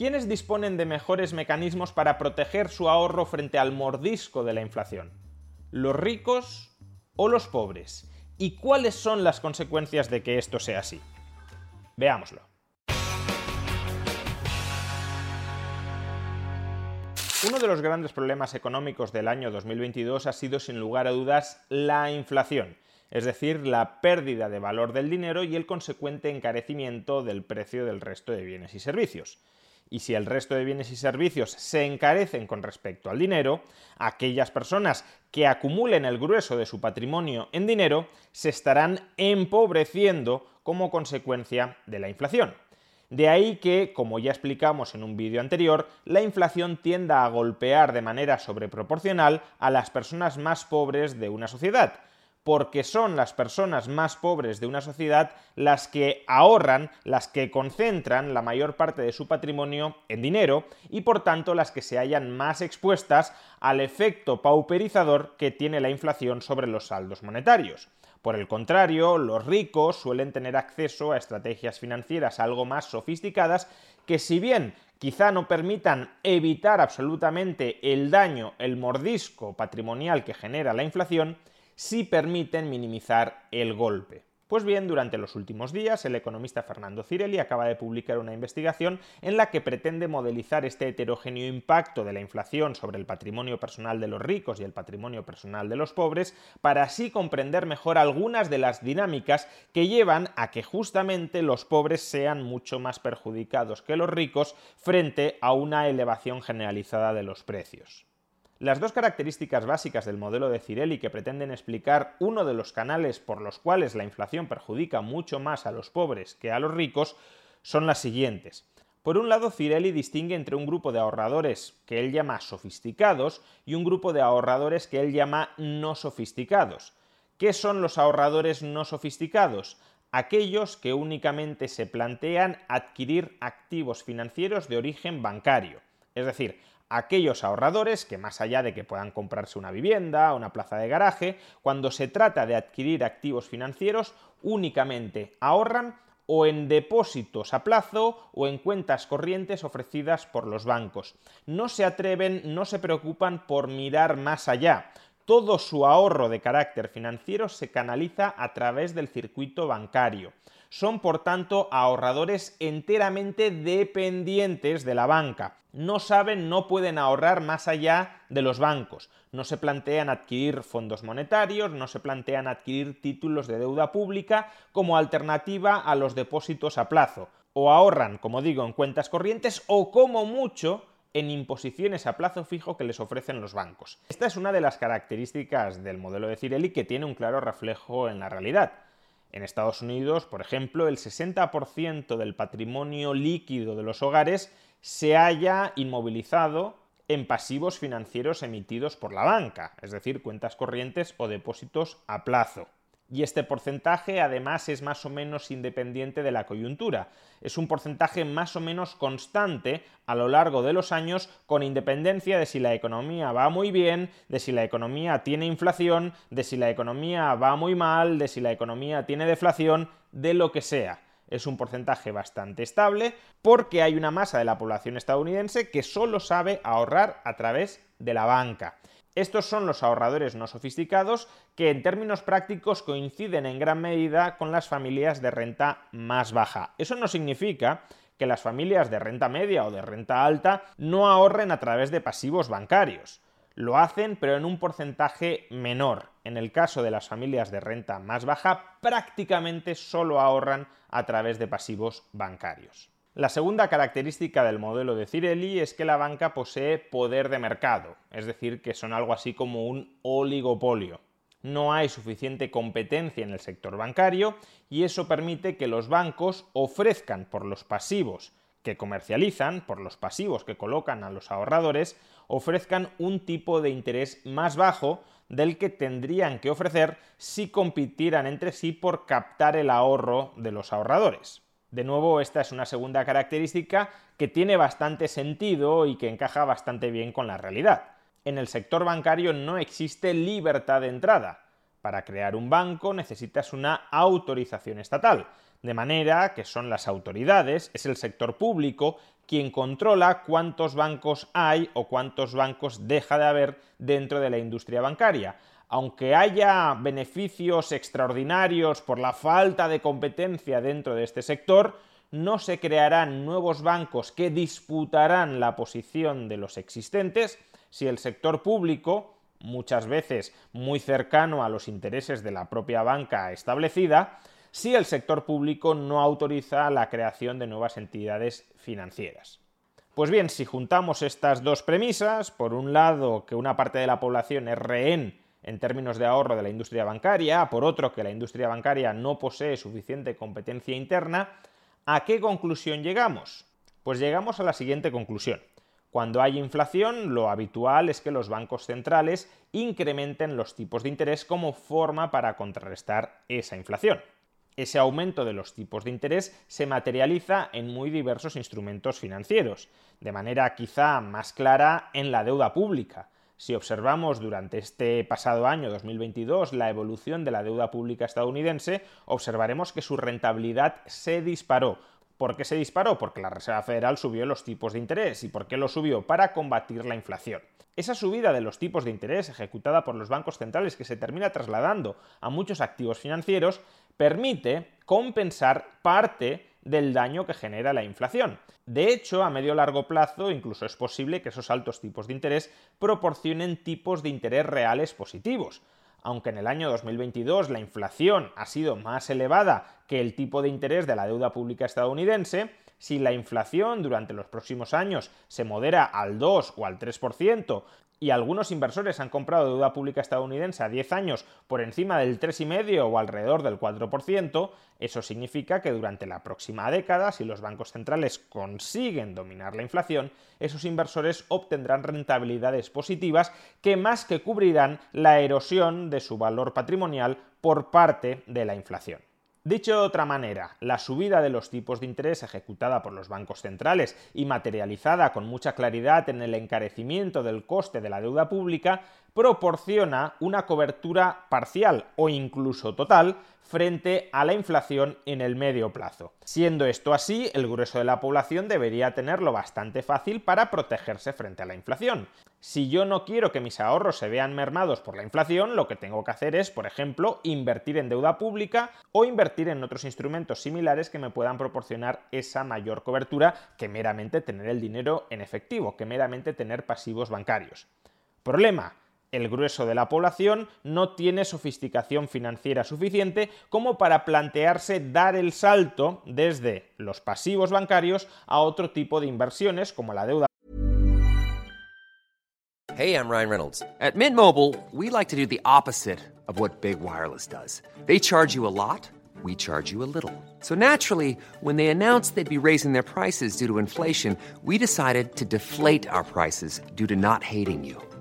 ¿Quiénes disponen de mejores mecanismos para proteger su ahorro frente al mordisco de la inflación? ¿Los ricos o los pobres? ¿Y cuáles son las consecuencias de que esto sea así? Veámoslo. Uno de los grandes problemas económicos del año 2022 ha sido sin lugar a dudas la inflación, es decir, la pérdida de valor del dinero y el consecuente encarecimiento del precio del resto de bienes y servicios y si el resto de bienes y servicios se encarecen con respecto al dinero, aquellas personas que acumulen el grueso de su patrimonio en dinero se estarán empobreciendo como consecuencia de la inflación. De ahí que, como ya explicamos en un vídeo anterior, la inflación tienda a golpear de manera sobreproporcional a las personas más pobres de una sociedad, porque son las personas más pobres de una sociedad las que ahorran, las que concentran la mayor parte de su patrimonio en dinero y por tanto las que se hallan más expuestas al efecto pauperizador que tiene la inflación sobre los saldos monetarios. Por el contrario, los ricos suelen tener acceso a estrategias financieras algo más sofisticadas que si bien quizá no permitan evitar absolutamente el daño, el mordisco patrimonial que genera la inflación, si permiten minimizar el golpe. Pues bien, durante los últimos días, el economista Fernando Cirelli acaba de publicar una investigación en la que pretende modelizar este heterogéneo impacto de la inflación sobre el patrimonio personal de los ricos y el patrimonio personal de los pobres, para así comprender mejor algunas de las dinámicas que llevan a que justamente los pobres sean mucho más perjudicados que los ricos frente a una elevación generalizada de los precios. Las dos características básicas del modelo de Cirelli que pretenden explicar uno de los canales por los cuales la inflación perjudica mucho más a los pobres que a los ricos son las siguientes. Por un lado, Cirelli distingue entre un grupo de ahorradores que él llama sofisticados y un grupo de ahorradores que él llama no sofisticados. ¿Qué son los ahorradores no sofisticados? Aquellos que únicamente se plantean adquirir activos financieros de origen bancario. Es decir, aquellos ahorradores que más allá de que puedan comprarse una vivienda, una plaza de garaje, cuando se trata de adquirir activos financieros, únicamente ahorran o en depósitos a plazo o en cuentas corrientes ofrecidas por los bancos. No se atreven, no se preocupan por mirar más allá. Todo su ahorro de carácter financiero se canaliza a través del circuito bancario. Son, por tanto, ahorradores enteramente dependientes de la banca. No saben, no pueden ahorrar más allá de los bancos. No se plantean adquirir fondos monetarios, no se plantean adquirir títulos de deuda pública como alternativa a los depósitos a plazo. O ahorran, como digo, en cuentas corrientes o como mucho en imposiciones a plazo fijo que les ofrecen los bancos. Esta es una de las características del modelo de Cirelli que tiene un claro reflejo en la realidad. En Estados Unidos, por ejemplo, el 60% del patrimonio líquido de los hogares se haya inmovilizado en pasivos financieros emitidos por la banca, es decir, cuentas corrientes o depósitos a plazo y este porcentaje además es más o menos independiente de la coyuntura. Es un porcentaje más o menos constante a lo largo de los años con independencia de si la economía va muy bien, de si la economía tiene inflación, de si la economía va muy mal, de si la economía tiene deflación, de lo que sea. Es un porcentaje bastante estable porque hay una masa de la población estadounidense que solo sabe ahorrar a través de la banca. Estos son los ahorradores no sofisticados que en términos prácticos coinciden en gran medida con las familias de renta más baja. Eso no significa que las familias de renta media o de renta alta no ahorren a través de pasivos bancarios. Lo hacen, pero en un porcentaje menor. En el caso de las familias de renta más baja, prácticamente solo ahorran a través de pasivos bancarios. La segunda característica del modelo de Cirelli es que la banca posee poder de mercado, es decir, que son algo así como un oligopolio. no hay suficiente competencia en el sector bancario y eso permite que los bancos ofrezcan por los pasivos que comercializan, por los pasivos que colocan a los ahorradores, ofrezcan un tipo de interés más bajo del que tendrían que ofrecer si compitieran entre sí por captar el ahorro de los ahorradores. De nuevo, esta es una segunda característica que tiene bastante sentido y que encaja bastante bien con la realidad. En el sector bancario no existe libertad de entrada. Para crear un banco necesitas una autorización estatal, de manera que son las autoridades, es el sector público, quien controla cuántos bancos hay o cuántos bancos deja de haber dentro de la industria bancaria. Aunque haya beneficios extraordinarios por la falta de competencia dentro de este sector, no se crearán nuevos bancos que disputarán la posición de los existentes si el sector público, muchas veces muy cercano a los intereses de la propia banca establecida, si el sector público no autoriza la creación de nuevas entidades financieras. Pues bien, si juntamos estas dos premisas, por un lado que una parte de la población es rehén en términos de ahorro de la industria bancaria, por otro que la industria bancaria no posee suficiente competencia interna, ¿a qué conclusión llegamos? Pues llegamos a la siguiente conclusión. Cuando hay inflación, lo habitual es que los bancos centrales incrementen los tipos de interés como forma para contrarrestar esa inflación. Ese aumento de los tipos de interés se materializa en muy diversos instrumentos financieros, de manera quizá más clara en la deuda pública. Si observamos durante este pasado año 2022 la evolución de la deuda pública estadounidense, observaremos que su rentabilidad se disparó, ¿Por qué se disparó? Porque la Reserva Federal subió los tipos de interés. ¿Y por qué lo subió? Para combatir la inflación. Esa subida de los tipos de interés ejecutada por los bancos centrales que se termina trasladando a muchos activos financieros permite compensar parte del daño que genera la inflación. De hecho, a medio largo plazo incluso es posible que esos altos tipos de interés proporcionen tipos de interés reales positivos aunque en el año 2022 la inflación ha sido más elevada que el tipo de interés de la deuda pública estadounidense, si la inflación durante los próximos años se modera al 2 o al 3%, y algunos inversores han comprado deuda pública estadounidense a 10 años por encima del 3,5 o alrededor del 4%, eso significa que durante la próxima década, si los bancos centrales consiguen dominar la inflación, esos inversores obtendrán rentabilidades positivas que más que cubrirán la erosión de su valor patrimonial por parte de la inflación. Dicho de otra manera, la subida de los tipos de interés ejecutada por los bancos centrales y materializada con mucha claridad en el encarecimiento del coste de la deuda pública proporciona una cobertura parcial o incluso total frente a la inflación en el medio plazo. Siendo esto así, el grueso de la población debería tenerlo bastante fácil para protegerse frente a la inflación. Si yo no quiero que mis ahorros se vean mermados por la inflación, lo que tengo que hacer es, por ejemplo, invertir en deuda pública o invertir en otros instrumentos similares que me puedan proporcionar esa mayor cobertura que meramente tener el dinero en efectivo, que meramente tener pasivos bancarios. Problema, el grueso de la población no tiene sofisticación financiera suficiente como para plantearse dar el salto desde los pasivos bancarios a otro tipo de inversiones como la deuda. Hey, I'm Ryan Reynolds. At Mint Mobile, we like to do the opposite of what Big Wireless does. They charge you a lot, we charge you a little. So naturally, when they announced they'd be raising their prices due to inflation, we decided to deflate our prices due to not hating you.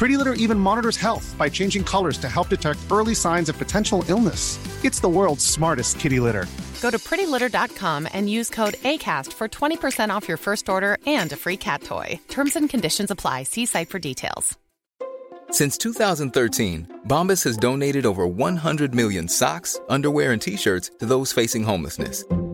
Pretty Litter even monitors health by changing colors to help detect early signs of potential illness. It's the world's smartest kitty litter. Go to prettylitter.com and use code ACAST for 20% off your first order and a free cat toy. Terms and conditions apply. See site for details. Since 2013, Bombas has donated over 100 million socks, underwear, and t shirts to those facing homelessness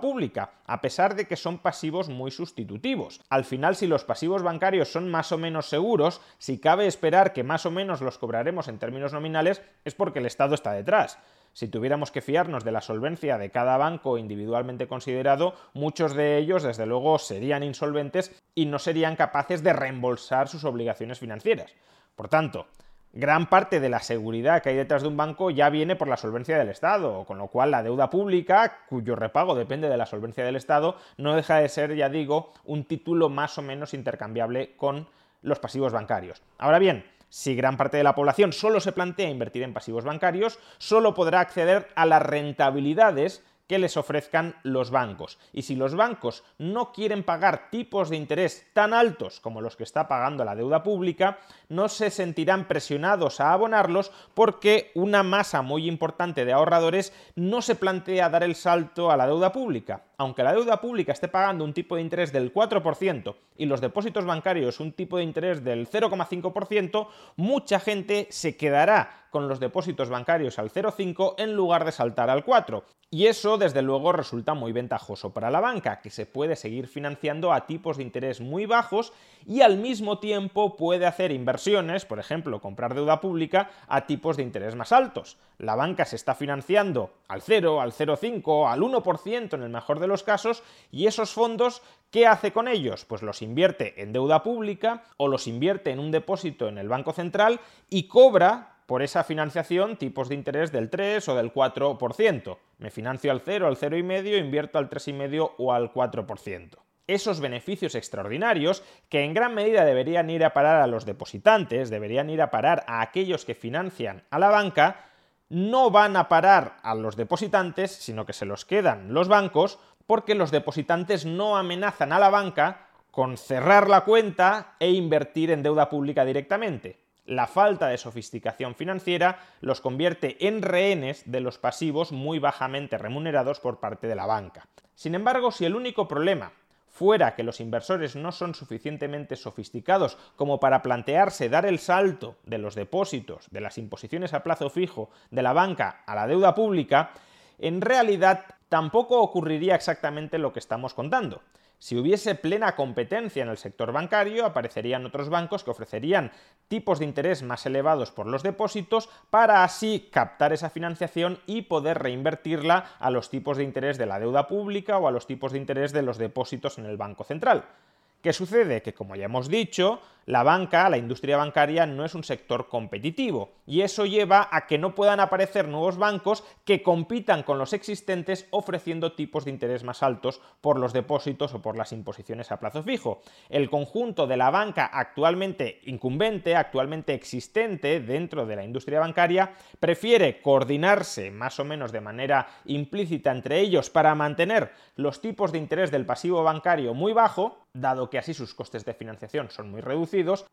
Pública, a pesar de que son pasivos muy sustitutivos. Al final, si los pasivos bancarios son más o menos seguros, si cabe esperar que más o menos los cobraremos en términos nominales, es porque el Estado está detrás. Si tuviéramos que fiarnos de la solvencia de cada banco individualmente considerado, muchos de ellos, desde luego, serían insolventes y no serían capaces de reembolsar sus obligaciones financieras. Por tanto, gran parte de la seguridad que hay detrás de un banco ya viene por la solvencia del Estado, con lo cual la deuda pública, cuyo repago depende de la solvencia del Estado, no deja de ser, ya digo, un título más o menos intercambiable con los pasivos bancarios. Ahora bien, si gran parte de la población solo se plantea invertir en pasivos bancarios, solo podrá acceder a las rentabilidades que les ofrezcan los bancos. Y si los bancos no quieren pagar tipos de interés tan altos como los que está pagando la deuda pública, no se sentirán presionados a abonarlos porque una masa muy importante de ahorradores no se plantea dar el salto a la deuda pública. Aunque la deuda pública esté pagando un tipo de interés del 4% y los depósitos bancarios un tipo de interés del 0,5%, mucha gente se quedará con los depósitos bancarios al 0,5 en lugar de saltar al 4. Y eso, desde luego, resulta muy ventajoso para la banca, que se puede seguir financiando a tipos de interés muy bajos y al mismo tiempo puede hacer inversiones, por ejemplo, comprar deuda pública a tipos de interés más altos. La banca se está financiando al 0, al 0,5, al 1% en el mejor de los casos, y esos fondos, ¿qué hace con ellos? Pues los invierte en deuda pública o los invierte en un depósito en el Banco Central y cobra por esa financiación tipos de interés del 3 o del 4%. Me financio al 0, al 0,5, invierto al 3,5 o al 4%. Esos beneficios extraordinarios, que en gran medida deberían ir a parar a los depositantes, deberían ir a parar a aquellos que financian a la banca, no van a parar a los depositantes, sino que se los quedan los bancos, porque los depositantes no amenazan a la banca con cerrar la cuenta e invertir en deuda pública directamente la falta de sofisticación financiera los convierte en rehenes de los pasivos muy bajamente remunerados por parte de la banca. Sin embargo, si el único problema fuera que los inversores no son suficientemente sofisticados como para plantearse dar el salto de los depósitos, de las imposiciones a plazo fijo de la banca a la deuda pública, en realidad tampoco ocurriría exactamente lo que estamos contando. Si hubiese plena competencia en el sector bancario, aparecerían otros bancos que ofrecerían tipos de interés más elevados por los depósitos para así captar esa financiación y poder reinvertirla a los tipos de interés de la deuda pública o a los tipos de interés de los depósitos en el Banco Central. ¿Qué sucede? Que como ya hemos dicho, la banca, la industria bancaria no es un sector competitivo y eso lleva a que no puedan aparecer nuevos bancos que compitan con los existentes ofreciendo tipos de interés más altos por los depósitos o por las imposiciones a plazo fijo. El conjunto de la banca actualmente incumbente, actualmente existente dentro de la industria bancaria, prefiere coordinarse más o menos de manera implícita entre ellos para mantener los tipos de interés del pasivo bancario muy bajo, dado que así sus costes de financiación son muy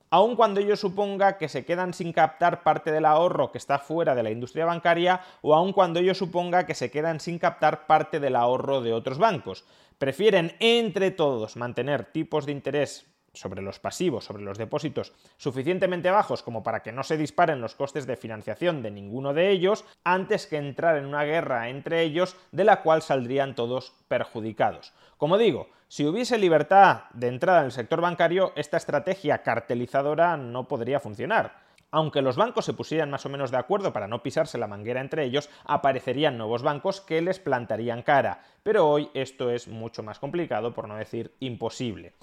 aun cuando ello suponga que se quedan sin captar parte del ahorro que está fuera de la industria bancaria o aun cuando ello suponga que se quedan sin captar parte del ahorro de otros bancos. Prefieren entre todos mantener tipos de interés sobre los pasivos, sobre los depósitos, suficientemente bajos como para que no se disparen los costes de financiación de ninguno de ellos, antes que entrar en una guerra entre ellos de la cual saldrían todos perjudicados. Como digo, si hubiese libertad de entrada en el sector bancario, esta estrategia cartelizadora no podría funcionar. Aunque los bancos se pusieran más o menos de acuerdo para no pisarse la manguera entre ellos, aparecerían nuevos bancos que les plantarían cara. Pero hoy esto es mucho más complicado, por no decir imposible.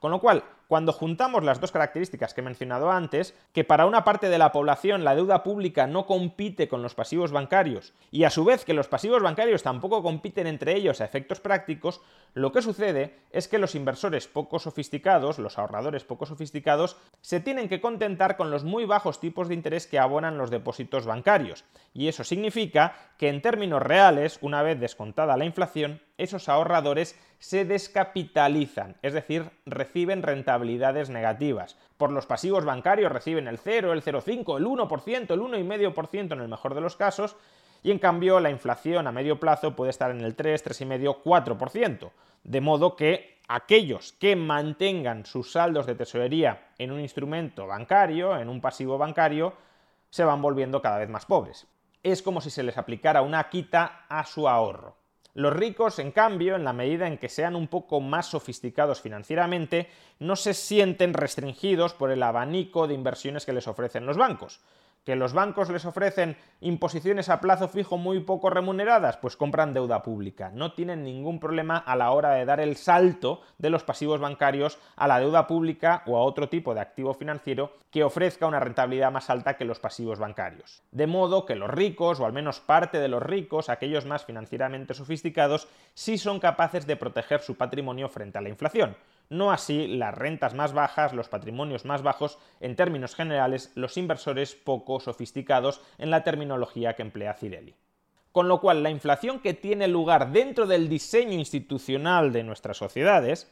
Con lo cual, cuando juntamos las dos características que he mencionado antes, que para una parte de la población la deuda pública no compite con los pasivos bancarios y a su vez que los pasivos bancarios tampoco compiten entre ellos a efectos prácticos, lo que sucede es que los inversores poco sofisticados, los ahorradores poco sofisticados, se tienen que contentar con los muy bajos tipos de interés que abonan los depósitos bancarios. Y eso significa que en términos reales, una vez descontada la inflación, esos ahorradores se descapitalizan, es decir, reciben rentabilidad rentabilidades negativas. Por los pasivos bancarios reciben el 0, el 0,5, el 1%, el 1,5% en el mejor de los casos, y en cambio la inflación a medio plazo puede estar en el 3, 3,5, 4%. De modo que aquellos que mantengan sus saldos de tesorería en un instrumento bancario, en un pasivo bancario, se van volviendo cada vez más pobres. Es como si se les aplicara una quita a su ahorro. Los ricos, en cambio, en la medida en que sean un poco más sofisticados financieramente, no se sienten restringidos por el abanico de inversiones que les ofrecen los bancos que los bancos les ofrecen imposiciones a plazo fijo muy poco remuneradas, pues compran deuda pública. No tienen ningún problema a la hora de dar el salto de los pasivos bancarios a la deuda pública o a otro tipo de activo financiero que ofrezca una rentabilidad más alta que los pasivos bancarios. De modo que los ricos, o al menos parte de los ricos, aquellos más financieramente sofisticados, sí son capaces de proteger su patrimonio frente a la inflación no así las rentas más bajas, los patrimonios más bajos, en términos generales, los inversores poco sofisticados en la terminología que emplea Cirelli. Con lo cual, la inflación que tiene lugar dentro del diseño institucional de nuestras sociedades,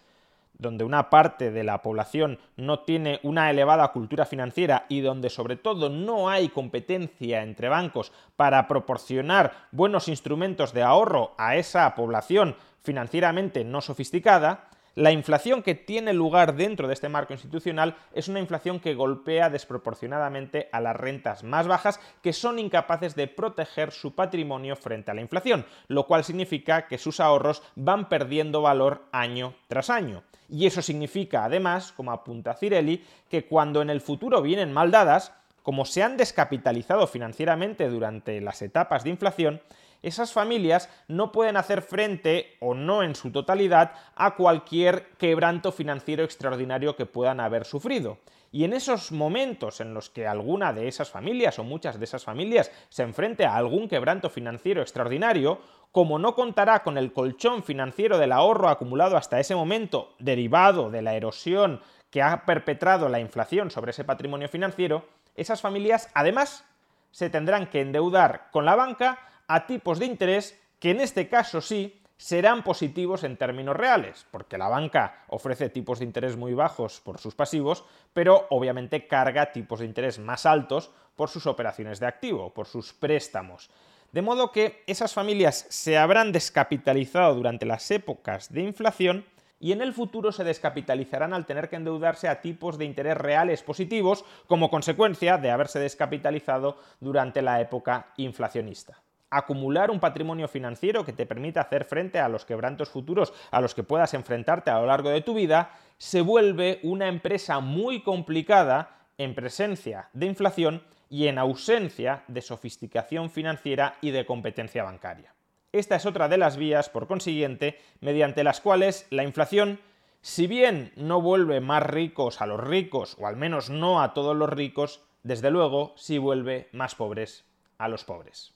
donde una parte de la población no tiene una elevada cultura financiera y donde sobre todo no hay competencia entre bancos para proporcionar buenos instrumentos de ahorro a esa población financieramente no sofisticada, la inflación que tiene lugar dentro de este marco institucional es una inflación que golpea desproporcionadamente a las rentas más bajas que son incapaces de proteger su patrimonio frente a la inflación, lo cual significa que sus ahorros van perdiendo valor año tras año. Y eso significa, además, como apunta Cirelli, que cuando en el futuro vienen mal dadas, como se han descapitalizado financieramente durante las etapas de inflación, esas familias no pueden hacer frente, o no en su totalidad, a cualquier quebranto financiero extraordinario que puedan haber sufrido. Y en esos momentos en los que alguna de esas familias o muchas de esas familias se enfrente a algún quebranto financiero extraordinario, como no contará con el colchón financiero del ahorro acumulado hasta ese momento, derivado de la erosión que ha perpetrado la inflación sobre ese patrimonio financiero, esas familias además se tendrán que endeudar con la banca a tipos de interés que en este caso sí serán positivos en términos reales, porque la banca ofrece tipos de interés muy bajos por sus pasivos, pero obviamente carga tipos de interés más altos por sus operaciones de activo, por sus préstamos. De modo que esas familias se habrán descapitalizado durante las épocas de inflación y en el futuro se descapitalizarán al tener que endeudarse a tipos de interés reales positivos como consecuencia de haberse descapitalizado durante la época inflacionista acumular un patrimonio financiero que te permita hacer frente a los quebrantos futuros a los que puedas enfrentarte a lo largo de tu vida, se vuelve una empresa muy complicada en presencia de inflación y en ausencia de sofisticación financiera y de competencia bancaria. Esta es otra de las vías, por consiguiente, mediante las cuales la inflación, si bien no vuelve más ricos a los ricos, o al menos no a todos los ricos, desde luego sí vuelve más pobres a los pobres.